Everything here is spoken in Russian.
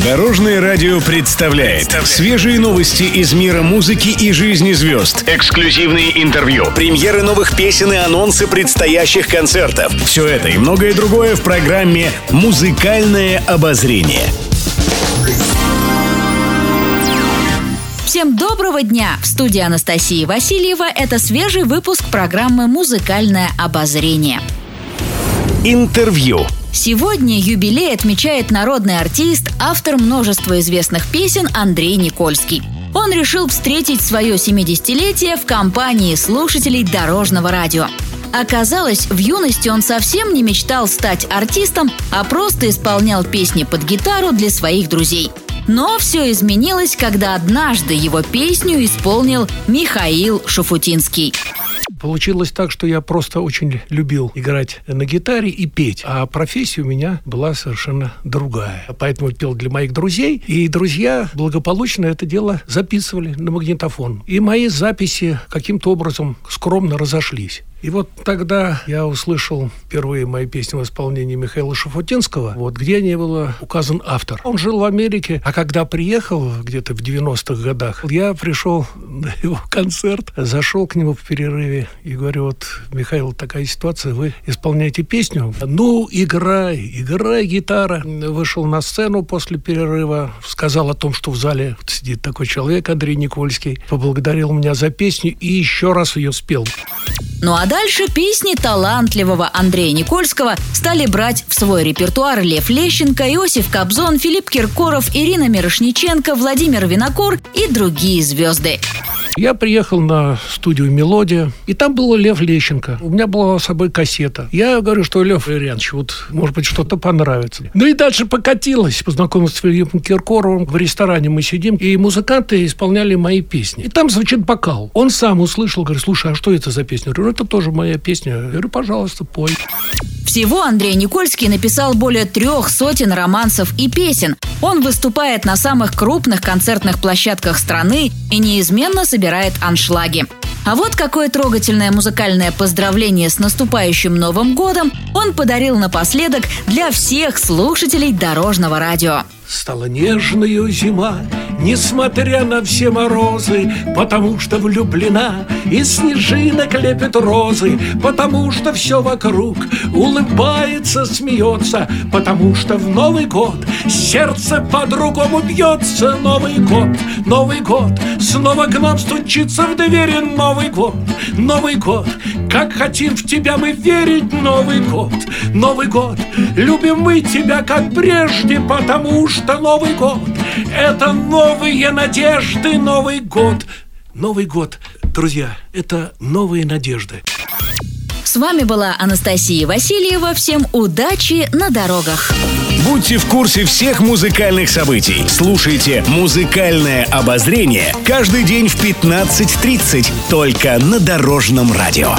Дорожное радио представляет свежие новости из мира музыки и жизни звезд. Эксклюзивные интервью, премьеры новых песен и анонсы предстоящих концертов. Все это и многое другое в программе «Музыкальное обозрение». Всем доброго дня! В студии Анастасии Васильева это свежий выпуск программы «Музыкальное обозрение». Интервью. Сегодня юбилей отмечает народный артист, автор множества известных песен Андрей Никольский. Он решил встретить свое 70-летие в компании слушателей Дорожного радио. Оказалось, в юности он совсем не мечтал стать артистом, а просто исполнял песни под гитару для своих друзей. Но все изменилось, когда однажды его песню исполнил Михаил Шуфутинский. Получилось так, что я просто очень любил играть на гитаре и петь, а профессия у меня была совершенно другая. Поэтому пел для моих друзей, и друзья благополучно это дело записывали на магнитофон. И мои записи каким-то образом скромно разошлись. И вот тогда я услышал впервые мои песни в исполнении Михаила Шафутинского, вот где не было указан автор. Он жил в Америке, а когда приехал где-то в 90-х годах, я пришел на его концерт, зашел к нему в перерыве и говорю, вот, Михаил, такая ситуация, вы исполняете песню? Ну, играй, играй гитара. Вышел на сцену после перерыва, сказал о том, что в зале сидит такой человек, Андрей Никольский, поблагодарил меня за песню и еще раз ее спел. Ну а дальше песни талантливого Андрея Никольского стали брать в свой репертуар Лев Лещенко, Иосиф Кобзон, Филипп Киркоров, Ирина Мирошниченко, Владимир Винокур и другие звезды. Я приехал на студию «Мелодия», и там был Лев Лещенко. У меня была с собой кассета. Я говорю, что Лев Ильянович, вот, может быть, что-то понравится. Ну и дальше покатилось. Познакомился с Филиппом Киркоровым. В ресторане мы сидим, и музыканты исполняли мои песни. И там звучит бокал. Он сам услышал, говорит, слушай, а что это за песня? Я говорю, это тоже моя песня. Я говорю, пожалуйста, пой. Всего Андрей Никольский написал более трех сотен романсов и песен. Он выступает на самых крупных концертных площадках страны и неизменно собирает аншлаги. А вот какое трогательное музыкальное поздравление с наступающим Новым годом он подарил напоследок для всех слушателей Дорожного радио. Стала нежная зима, несмотря на все морозы, Потому что влюблена, и снежинок лепит розы, Потому что все вокруг улыбается, смеется, Потому что в Новый год сердце по-другому бьется. Новый год, Новый год, снова к нам стучится в двери Новый год, Новый год, как хотим в тебя мы верить Новый год, Новый год, любим мы тебя как прежде, потому что Новый год – это новые надежды, Новый год. Новый год, друзья, это новые надежды. С вами была Анастасия Васильева. Всем удачи на дорогах. Будьте в курсе всех музыкальных событий. Слушайте «Музыкальное обозрение» каждый день в 15.30 только на Дорожном радио.